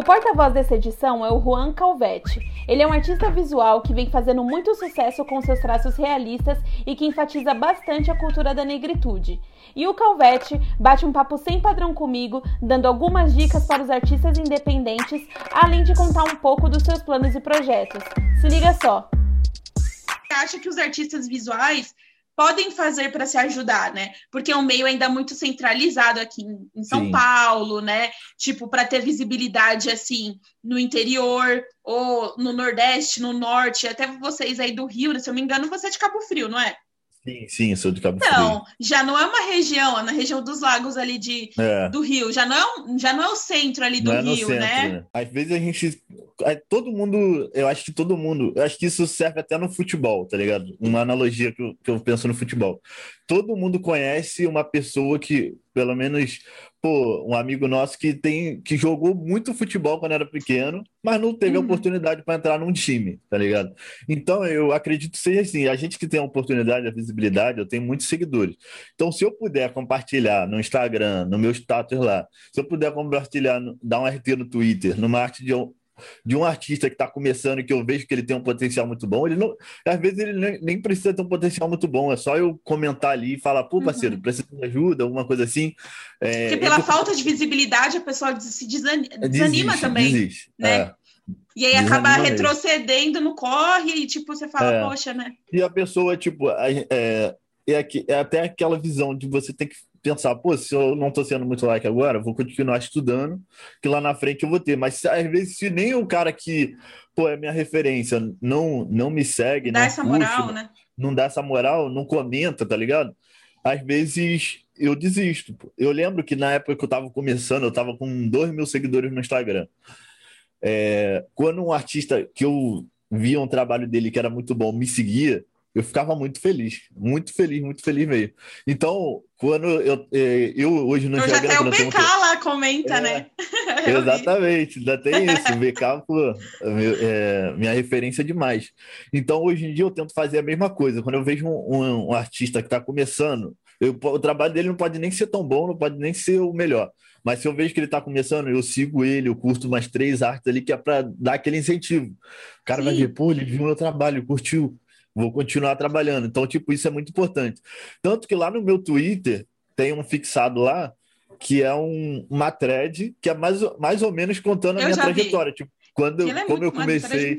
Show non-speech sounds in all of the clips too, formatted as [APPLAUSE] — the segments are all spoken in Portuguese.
O porta-voz dessa edição é o Juan Calvetti. Ele é um artista visual que vem fazendo muito sucesso com seus traços realistas e que enfatiza bastante a cultura da negritude. E o Calvetti bate um papo sem padrão comigo, dando algumas dicas para os artistas independentes, além de contar um pouco dos seus planos e projetos. Se liga só! Acha que os artistas visuais podem fazer para se ajudar, né? Porque é um meio ainda muito centralizado aqui em São Sim. Paulo, né? Tipo, para ter visibilidade assim no interior ou no Nordeste, no Norte, até vocês aí do Rio, se eu me engano, você é de Cabo Frio, não é? Sim, sim, sou de Cabo Então, já não é uma região, é na região dos lagos ali de, é. do Rio, já não, é, já não é o centro ali do é Rio, centro, né? né? Às vezes a gente. Todo mundo, eu acho que todo mundo, eu acho que isso serve até no futebol, tá ligado? Uma analogia que eu, que eu penso no futebol. Todo mundo conhece uma pessoa que, pelo menos pô, um amigo nosso que tem que jogou muito futebol quando era pequeno, mas não teve uhum. a oportunidade para entrar num time, tá ligado? Então eu acredito ser assim, a gente que tem a oportunidade, a visibilidade, eu tenho muitos seguidores. Então se eu puder compartilhar no Instagram, no meu status lá, se eu puder compartilhar, dar um RT no Twitter, numa arte de de um artista que está começando e que eu vejo que ele tem um potencial muito bom, ele não, às vezes ele nem, nem, precisa ter um potencial muito bom, é só eu comentar ali e falar, pô, parceiro, uhum. precisa de ajuda, alguma coisa assim. É, Porque pela falta de visibilidade a pessoa se desanima, desanima desiste, também, desiste. né? É. E aí acaba retrocedendo no corre e, tipo, você fala, é. poxa, né? E a pessoa, tipo, é, é, é até aquela visão de você ter que pensar, pô, se eu não estou sendo muito like agora, vou continuar estudando, que lá na frente eu vou ter. Mas às vezes, se nem o cara que, pô, é minha referência, não, não me segue, dá essa moral, né? Não dá essa moral, não comenta, tá ligado? Às vezes eu desisto. Eu lembro que na época que eu estava começando, eu estava com 2 mil seguidores no Instagram. É, quando um artista que eu via um trabalho dele que era muito bom me seguia, eu ficava muito feliz, muito feliz, muito feliz mesmo. Então, quando eu, é, eu hoje no Instagram... Já até o BK lá comenta, é, né? [LAUGHS] exatamente, ainda tem isso. O BK, pô, é, minha referência demais. Então, hoje em dia, eu tento fazer a mesma coisa. Quando eu vejo um, um, um artista que está começando, eu, o trabalho dele não pode nem ser tão bom, não pode nem ser o melhor. Mas se eu vejo que ele está começando, eu sigo ele, eu curto umas três artes ali, que é para dar aquele incentivo. O cara Sim. vai ver, pô, ele viu meu trabalho, curtiu vou continuar trabalhando. Então, tipo, isso é muito importante. Tanto que lá no meu Twitter tem um fixado lá que é um, uma thread que é mais, mais ou menos contando a eu minha trajetória. Vi. Tipo, quando eu, é como eu comecei.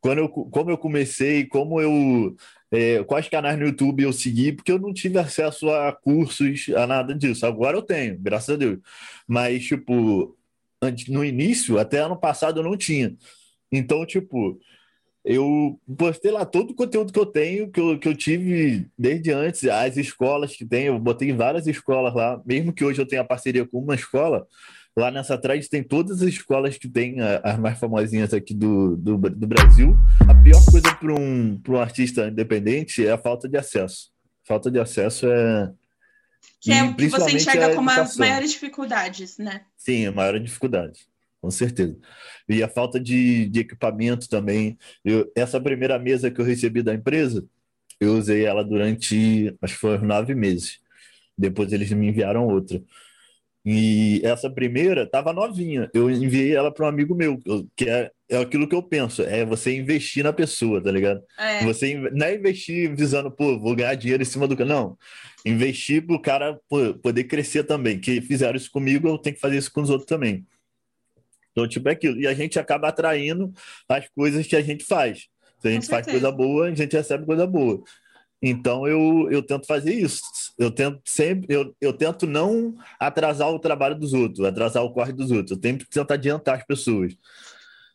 Quando eu, como eu comecei, como eu. É, quais canais no YouTube eu segui, porque eu não tive acesso a cursos, a nada disso. Agora eu tenho, graças a Deus. Mas, tipo, antes, no início, até ano passado eu não tinha. Então, tipo, eu postei lá todo o conteúdo que eu tenho, que eu, que eu tive desde antes, as escolas que tem, eu botei várias escolas lá, mesmo que hoje eu tenha parceria com uma escola, lá nessa thread tem todas as escolas que tem, as mais famosinhas aqui do, do, do Brasil. A pior coisa para um, um artista independente é a falta de acesso. Falta de acesso é. Que é o que você enxerga como as maiores dificuldades, né? Sim, a maior dificuldade com certeza. E a falta de, de equipamento também. Eu, essa primeira mesa que eu recebi da empresa, eu usei ela durante, acho que foi nove meses. Depois eles me enviaram outra. E essa primeira estava novinha. Eu enviei ela para um amigo meu, que é, é aquilo que eu penso, é você investir na pessoa, tá ligado? É. Você não é investir visando, pô, vou ganhar dinheiro em cima do cara. Não. Investir para o cara pô, poder crescer também. Que fizeram isso comigo, eu tenho que fazer isso com os outros também. Então, tipo, é aquilo. E a gente acaba atraindo as coisas que a gente faz. Se a gente faz coisa boa, a gente recebe coisa boa. Então, eu, eu tento fazer isso. Eu tento sempre, eu, eu tento não atrasar o trabalho dos outros, atrasar o corre dos outros. Eu tento tentar adiantar as pessoas.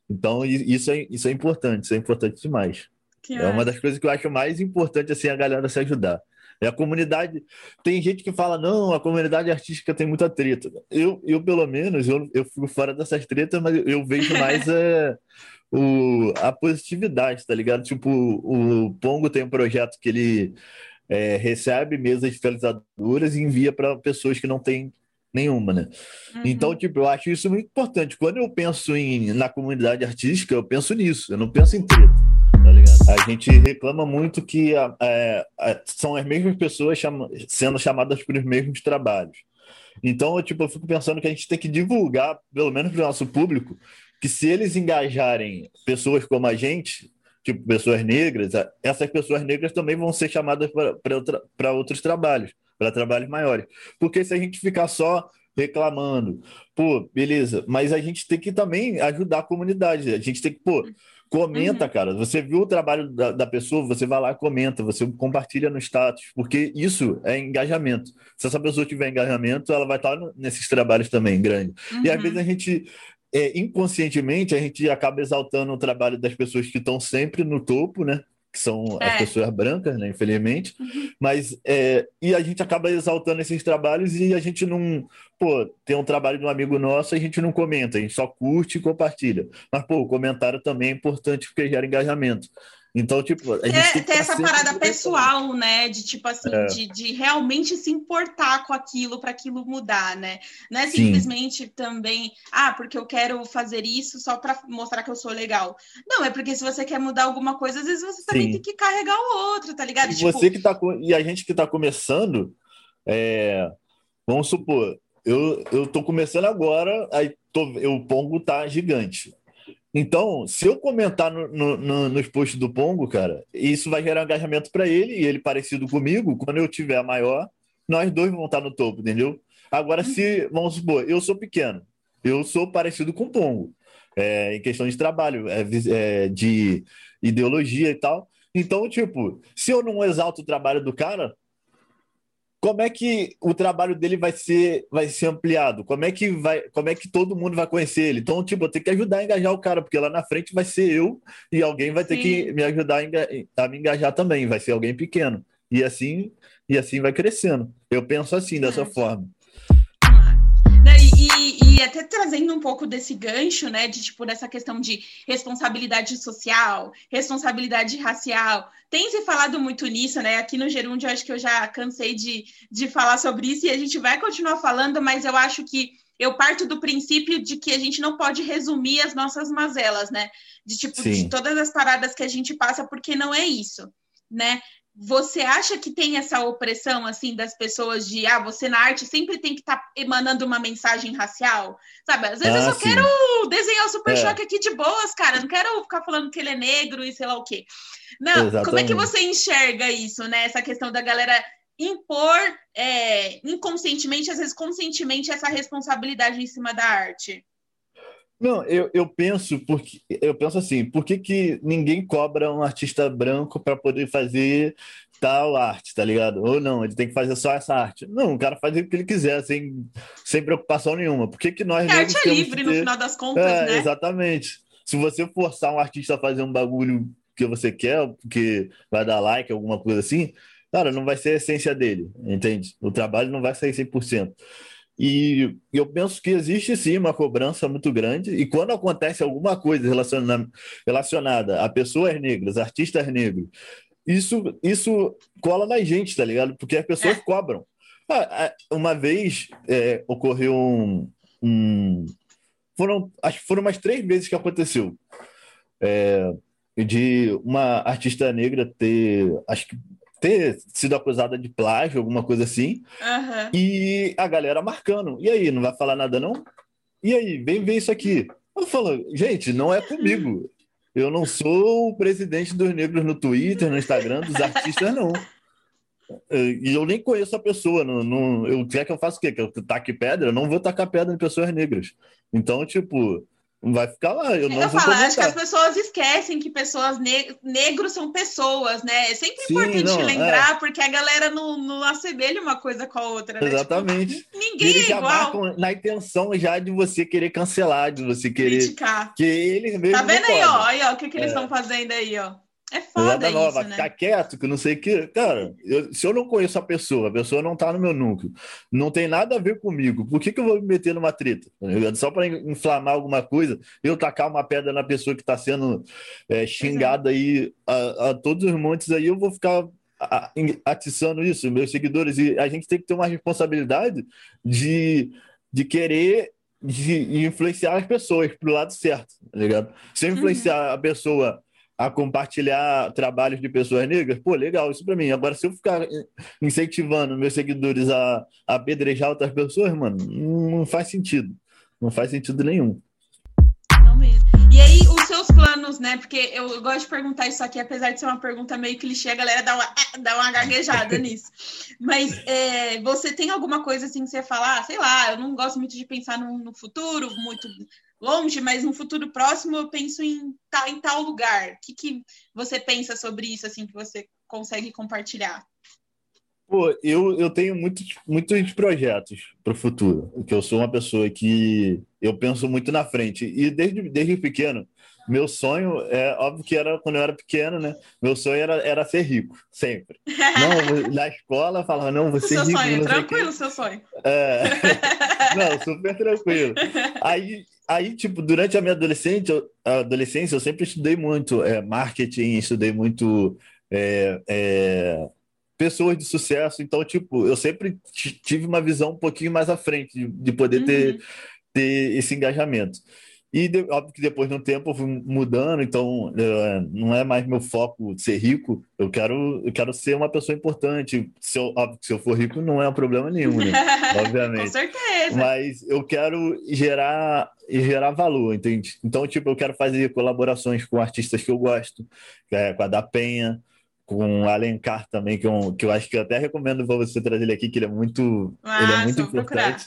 Então, isso é, isso é importante, isso é importante demais. Que é uma das coisas que eu acho mais importante, assim, a galera se ajudar. É a comunidade. Tem gente que fala, não, a comunidade artística tem muita treta. Eu, eu pelo menos, eu, eu fico fora dessas tretas, mas eu vejo mais é, [LAUGHS] o, a positividade, tá ligado? Tipo, o, Pongo tem um projeto que ele é, recebe mesas fiscalizadoras e envia para pessoas que não têm nenhuma, né? Uhum. Então, tipo, eu acho isso muito importante. Quando eu penso em, na comunidade artística, eu penso nisso, eu não penso em treta. A gente reclama muito que é, é, são as mesmas pessoas chama, sendo chamadas para os mesmos trabalhos. Então, eu, tipo, eu fico pensando que a gente tem que divulgar, pelo menos para o nosso público, que se eles engajarem pessoas como a gente, tipo pessoas negras, essas pessoas negras também vão ser chamadas para outros trabalhos, para trabalhos maiores. Porque se a gente ficar só reclamando, pô, beleza, mas a gente tem que também ajudar a comunidade, a gente tem que, pô, comenta, uhum. cara, você viu o trabalho da, da, pessoa, você vai lá, comenta, você compartilha no status, porque isso é engajamento. Se essa pessoa tiver engajamento, ela vai estar nesses trabalhos também, grande. Uhum. E às vezes a gente é, inconscientemente a gente acaba exaltando o trabalho das pessoas que estão sempre no topo, né? Que são é. as pessoas brancas, né? Infelizmente. Uhum. Mas é, e a gente acaba exaltando esses trabalhos e a gente não, pô, tem um trabalho de um amigo nosso, a gente não comenta, a gente só curte e compartilha. Mas pô, o comentário também é importante porque gera engajamento. Então, tipo, a gente tem, tem essa parada pessoal, né? De tipo assim, é. de, de realmente se importar com aquilo para aquilo mudar, né? Não é simplesmente Sim. também, ah, porque eu quero fazer isso só para mostrar que eu sou legal. Não, é porque se você quer mudar alguma coisa, às vezes você também Sim. tem que carregar o outro, tá ligado? E tipo... você que tá e a gente que tá começando, é... vamos supor, eu, eu tô começando agora, aí tô, eu, o Pongo tá gigante. Então, se eu comentar no, no, no, nos posts do Pongo, cara, isso vai gerar engajamento para ele e ele parecido comigo, quando eu tiver maior, nós dois vamos estar no topo, entendeu? Agora, se, vamos supor, eu sou pequeno, eu sou parecido com o Pongo, é, em questão de trabalho, é, é, de ideologia e tal. Então, tipo, se eu não exalto o trabalho do cara, como é que o trabalho dele vai ser, vai ser ampliado? Como é que vai, como é que todo mundo vai conhecer ele? Então, tipo, eu tenho que ajudar a engajar o cara, porque lá na frente vai ser eu e alguém vai Sim. ter que me ajudar a, a, me engajar também, vai ser alguém pequeno. E assim, e assim vai crescendo. Eu penso assim, dessa forma. E, até trazendo um pouco desse gancho, né, de tipo, dessa questão de responsabilidade social, responsabilidade racial, tem se falado muito nisso, né? Aqui no Gerúndio, eu acho que eu já cansei de, de falar sobre isso e a gente vai continuar falando, mas eu acho que eu parto do princípio de que a gente não pode resumir as nossas mazelas, né? De tipo, Sim. de todas as paradas que a gente passa, porque não é isso, né? Você acha que tem essa opressão assim das pessoas de ah, você na arte sempre tem que estar tá emanando uma mensagem racial? Sabe? Às vezes ah, eu só sim. quero desenhar o Super é. Choque aqui de boas, cara. Não quero ficar falando que ele é negro e sei lá o quê. Não, Exatamente. como é que você enxerga isso, né? Essa questão da galera impor é, inconscientemente, às vezes conscientemente, essa responsabilidade em cima da arte? Não, eu, eu penso porque eu penso assim, por que, que ninguém cobra um artista branco para poder fazer tal arte, tá ligado? Ou não, ele tem que fazer só essa arte. Não, o cara faz o que ele quiser, sem, sem preocupação nenhuma. Por que, que nós. É arte é livre, ter... no final das contas, é, né? Exatamente. Se você forçar um artista a fazer um bagulho que você quer, porque vai dar like, alguma coisa assim, cara, não vai ser a essência dele, entende? O trabalho não vai sair 100%. E eu penso que existe sim uma cobrança muito grande, e quando acontece alguma coisa relacionada, relacionada a pessoas negras, artistas negros, isso, isso cola na gente, tá ligado? Porque as pessoas é. cobram. Ah, uma vez é, ocorreu um, um, Foram, acho que foram umas três vezes que aconteceu. É, de uma artista negra ter. Acho que ter sido acusada de plágio, alguma coisa assim, uhum. e a galera marcando. E aí, não vai falar nada, não? E aí, vem ver isso aqui. Eu falo, gente, não é comigo. Eu não sou o presidente dos negros no Twitter, no Instagram, dos artistas, não. E eu nem conheço a pessoa. Não, não, eu quer que eu faça o quê? Que eu taque pedra? Eu não vou tacar pedra em pessoas negras. Então, tipo, vai ficar lá. Eu, não eu falo, acho que as pessoas esquecem que pessoas ne negros são pessoas, né? É sempre Sim, importante não, lembrar, é. porque a galera não, não assemelha uma coisa com a outra. Né? Exatamente. Tipo, ninguém eles é igual. na intenção já de você querer cancelar, de você querer. Criticar. Que eles Tá vendo aí, ó? Aí, ó, o que, que eles estão é. fazendo aí, ó? É foda isso, nova, né? Ficar quieto, que não sei o que. Cara, eu, se eu não conheço a pessoa, a pessoa não tá no meu núcleo, não tem nada a ver comigo, por que, que eu vou me meter numa treta? Tá Só para inflamar alguma coisa, eu tacar uma pedra na pessoa que está sendo é, xingada aí a, a, todos os montes aí, eu vou ficar atiçando isso, meus seguidores. E a gente tem que ter uma responsabilidade de, de querer de influenciar as pessoas pro lado certo, tá ligado? Se eu influenciar uhum. a pessoa a compartilhar trabalhos de pessoas negras, pô, legal, isso para mim. Agora, se eu ficar incentivando meus seguidores a, a apedrejar outras pessoas, mano, não faz sentido. Não faz sentido nenhum. Não mesmo. E aí, os seus planos, né? Porque eu gosto de perguntar isso aqui, apesar de ser uma pergunta meio clichê, a galera dá uma, [LAUGHS] dá uma gaguejada [LAUGHS] nisso. Mas é, você tem alguma coisa assim que você falar, ah, sei lá, eu não gosto muito de pensar no, no futuro, muito longe, mas no futuro próximo eu penso em, tá, em tal lugar. O que, que você pensa sobre isso, assim, que você consegue compartilhar? Pô, eu, eu tenho muitos, muitos projetos para o futuro, porque eu sou uma pessoa que eu penso muito na frente. E desde, desde pequeno, meu sonho, é óbvio que era quando eu era pequeno, né? Meu sonho era, era ser rico, sempre. [LAUGHS] Não, na escola falava, não, você seu rico. Sonho, tranquilo, seu sonho. É... [LAUGHS] não, super tranquilo. Aí, aí, tipo, durante a minha adolescência, adolescência eu sempre estudei muito é, marketing, estudei muito. É, é, pessoas de sucesso. Então, tipo, eu sempre tive uma visão um pouquinho mais à frente de, de poder ter, uhum. ter esse engajamento. E de, óbvio que depois de um tempo eu fui mudando, então uh, não é mais meu foco ser rico, eu quero, eu quero ser uma pessoa importante. Se eu, óbvio que se eu for rico não é um problema nenhum, né? [LAUGHS] Obviamente. Com certeza. Mas eu quero gerar, gerar valor, entende? Então, tipo, eu quero fazer colaborações com artistas que eu gosto, é, com a da Penha, com o Alencar também, que eu, que eu acho que eu até recomendo para você trazer ele aqui, que ele é muito, ah, ele é muito importante.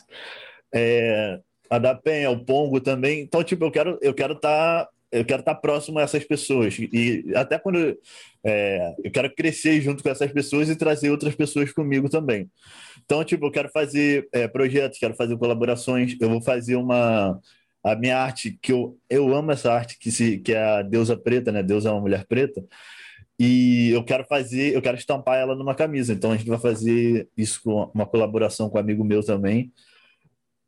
É, a da Penha, o Pongo também. Então, tipo, eu quero eu quero estar tá, eu quero estar tá próximo a essas pessoas e até quando é, eu quero crescer junto com essas pessoas e trazer outras pessoas comigo também. Então, tipo, eu quero fazer é, projetos, quero fazer colaborações. Eu vou fazer uma a minha arte que eu, eu amo essa arte que se que é a deusa preta, né? Deus é uma mulher preta. E eu quero fazer, eu quero estampar ela numa camisa. Então a gente vai fazer isso com uma colaboração com um amigo meu também.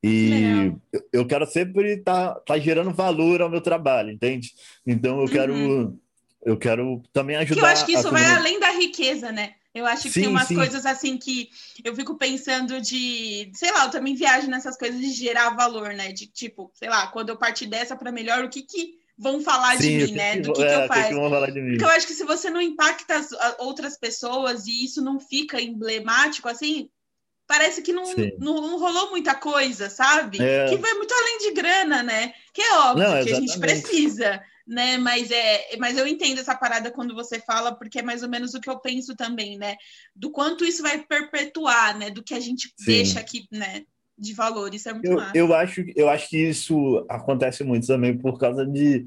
E eu quero sempre estar tá, tá gerando valor ao meu trabalho, entende? Então eu quero uhum. eu quero também ajudar. Que eu acho que isso vai além da riqueza, né? Eu acho que sim, tem umas sim. coisas assim que eu fico pensando de, sei lá, eu também viajo nessas coisas de gerar valor, né? De tipo, sei lá, quando eu partir dessa para melhor, o que que vão falar Sim, de mim, né? Do que, é, que eu faço. Porque eu acho que se você não impacta as, outras pessoas e isso não fica emblemático, assim, parece que não, não, não, rolou muita coisa, sabe? É... Que vai muito além de grana, né? Que é óbvio não, que a gente precisa, né? Mas, é, mas eu entendo essa parada quando você fala, porque é mais ou menos o que eu penso também, né? Do quanto isso vai perpetuar, né? Do que a gente Sim. deixa aqui, né? de valor. Isso é muito eu, massa. Eu acho, eu acho que isso acontece muito também por causa de,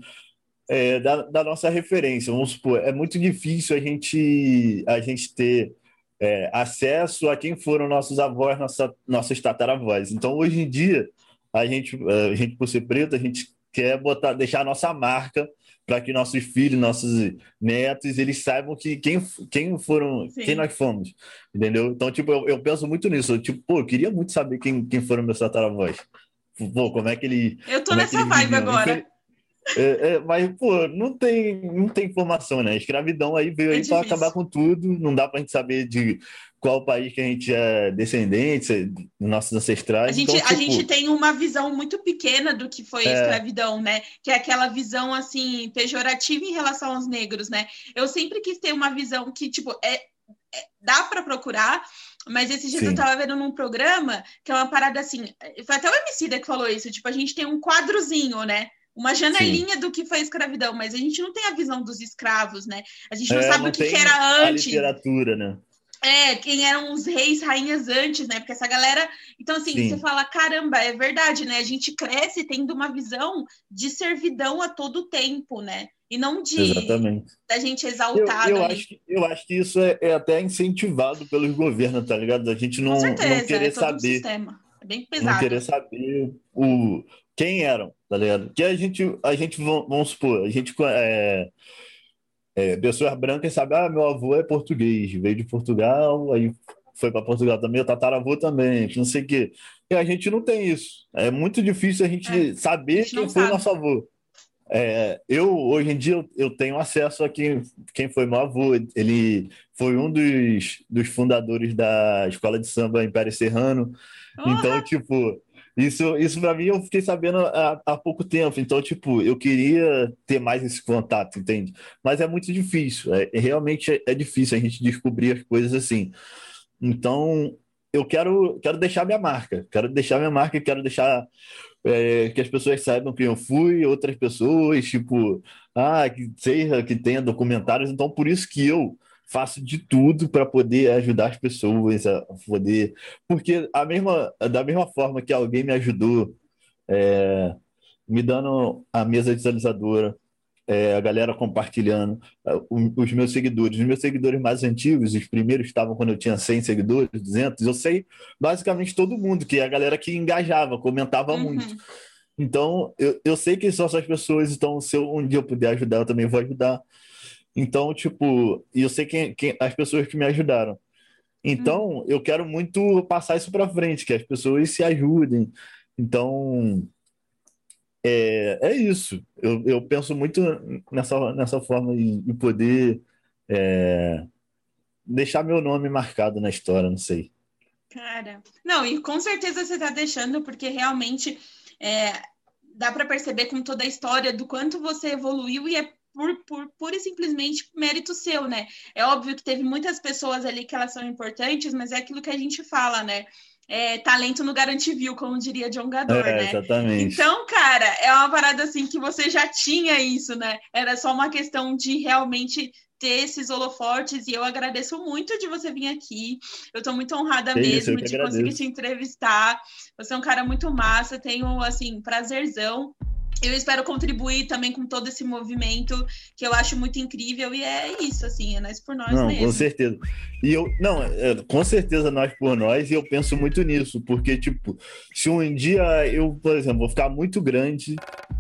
é, da, da, nossa referência. Vamos supor, é muito difícil a gente, a gente ter é, acesso a quem foram nossos avós, nossa, nossos tataravós. Então, hoje em dia, a gente, a gente por ser preto, a gente quer botar, deixar a nossa marca para que nossos filhos, nossos netos, eles saibam que quem, quem foram, Sim. quem nós fomos, entendeu? Então, tipo, eu, eu penso muito nisso. tipo, pô, eu queria muito saber quem, quem foram meus tataravós. Pô, como é que ele. Eu tô é nessa é vibe agora. É, é, mas, pô, não tem, não tem informação, né? A escravidão aí veio é aí para acabar com tudo. Não dá para a gente saber de qual país que a gente é descendente, nossos ancestrais. A gente, então, tipo... a gente tem uma visão muito pequena do que foi a é. escravidão, né? Que é aquela visão, assim, pejorativa em relação aos negros, né? Eu sempre quis ter uma visão que, tipo, é, é dá para procurar, mas esses dias Sim. eu tava vendo num programa que é uma parada assim. Foi até o Emicida que falou isso. Tipo, a gente tem um quadrozinho, né? Uma janelinha Sim. do que foi a escravidão, mas a gente não tem a visão dos escravos, né? A gente não é, sabe não o que, que, era antes. A literatura, né? É, quem eram os reis, rainhas antes, né? Porque essa galera. Então, assim, Sim. você fala, caramba, é verdade, né? A gente cresce tendo uma visão de servidão a todo tempo, né? E não de Exatamente. da gente exaltado. Eu, eu acho, que, eu acho que isso é, é, até incentivado pelos governos, tá ligado? A gente não, certeza, não querer é saber. Um é bem pesado. Não querer saber o, quem eram, tá ligado? Que a gente, a gente vamos supor, a gente. É, é, pessoas brancas sabem, ah, meu avô é português, veio de Portugal, aí foi para Portugal também, o tataravô também, não sei o quê. E a gente não tem isso. É muito difícil a gente é, saber a gente quem foi sabe. nosso avô. É, eu, hoje em dia, eu, tenho acesso a quem, quem foi meu avô. Ele foi um dos, dos fundadores da escola de samba Império Serrano. Então, tipo, Isso, isso para mim eu fiquei sabendo há, há, pouco tempo. Então, tipo, eu queria ter mais esse contato, entende? Mas é muito difícil. É, realmente é, é difícil a gente descobrir as coisas assim. Então, eu quero, quero deixar minha marca. Quero deixar minha marca, quero deixar é, que as pessoas saibam quem eu fui, outras pessoas, tipo, ah, que seja que tenha documentários. Então, por isso que eu faço de tudo para poder ajudar as pessoas a poder. Porque a mesma, da mesma forma que alguém me ajudou é, me dando a mesa visualizadora, é, a galera compartilhando, os meus seguidores, os meus seguidores mais antigos, os primeiros estavam quando eu tinha 100 seguidores, 200, eu sei basicamente todo mundo, que é a galera que engajava, comentava uhum. muito. Então, eu, eu sei que são essas pessoas, então se eu, um dia eu puder ajudar, eu também vou ajudar. Então, tipo, e eu sei quem, quem, as pessoas que me ajudaram. Então, hum. eu quero muito passar isso para frente, que as pessoas se ajudem. Então, é, é isso. Eu, eu penso muito nessa, nessa forma de, de poder é, deixar meu nome marcado na história, não sei. Cara, não, e com certeza você está deixando, porque realmente é, dá para perceber com toda a história do quanto você evoluiu e é por, por pura e simplesmente mérito seu, né? É óbvio que teve muitas pessoas ali que elas são importantes, mas é aquilo que a gente fala, né? É, talento no viu, como diria John Gador, é, né? Exatamente. Então, cara, é uma parada assim que você já tinha isso, né? Era só uma questão de realmente ter esses holofortes e eu agradeço muito de você vir aqui. Eu estou muito honrada mesmo de agradeço. conseguir te entrevistar. Você é um cara muito massa, tenho assim, prazerzão eu espero contribuir também com todo esse movimento que eu acho muito incrível e é isso, assim, é nós por nós não, mesmo. Com certeza. E eu, não, é, com certeza nós por nós e eu penso muito nisso, porque, tipo, se um dia eu, por exemplo, vou ficar muito grande,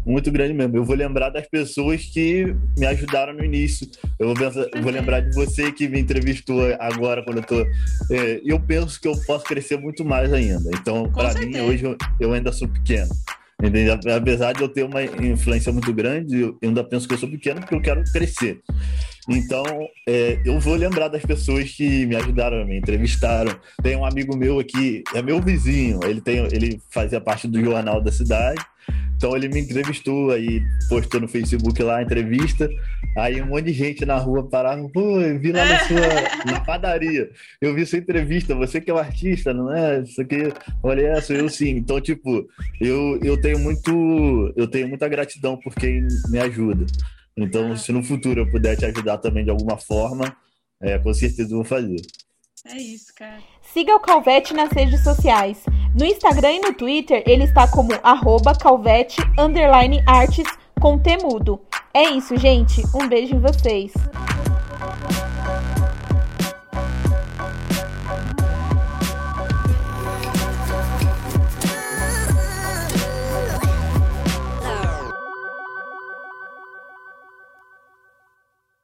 muito grande mesmo, eu vou lembrar das pessoas que me ajudaram no início, eu vou, pensar, vou lembrar de você que me entrevistou agora quando eu tô. É, eu penso que eu posso crescer muito mais ainda. Então, para mim, hoje eu, eu ainda sou pequeno. Apesar de eu ter uma influência muito grande, eu ainda penso que eu sou pequeno porque eu quero crescer. Então, é, eu vou lembrar das pessoas que me ajudaram, me entrevistaram. Tem um amigo meu aqui, é meu vizinho, ele, tem, ele fazia parte do jornal da cidade. Então ele me entrevistou, aí postou no Facebook lá a entrevista. Aí um monte de gente na rua parava, pô, eu vi lá na sua [LAUGHS] na padaria. Eu vi sua entrevista, você que é o um artista, não é? Isso aqui, olha, é, sou eu sim. Então, tipo, eu, eu tenho muito, eu tenho muita gratidão por quem me ajuda. Então, se no futuro eu puder te ajudar também de alguma forma, é, com certeza eu vou fazer. É isso, cara. Siga o Calvete nas redes sociais. No Instagram e no Twitter, ele está como arroba calvete, artes, com temudo. É isso, gente. Um beijo em vocês.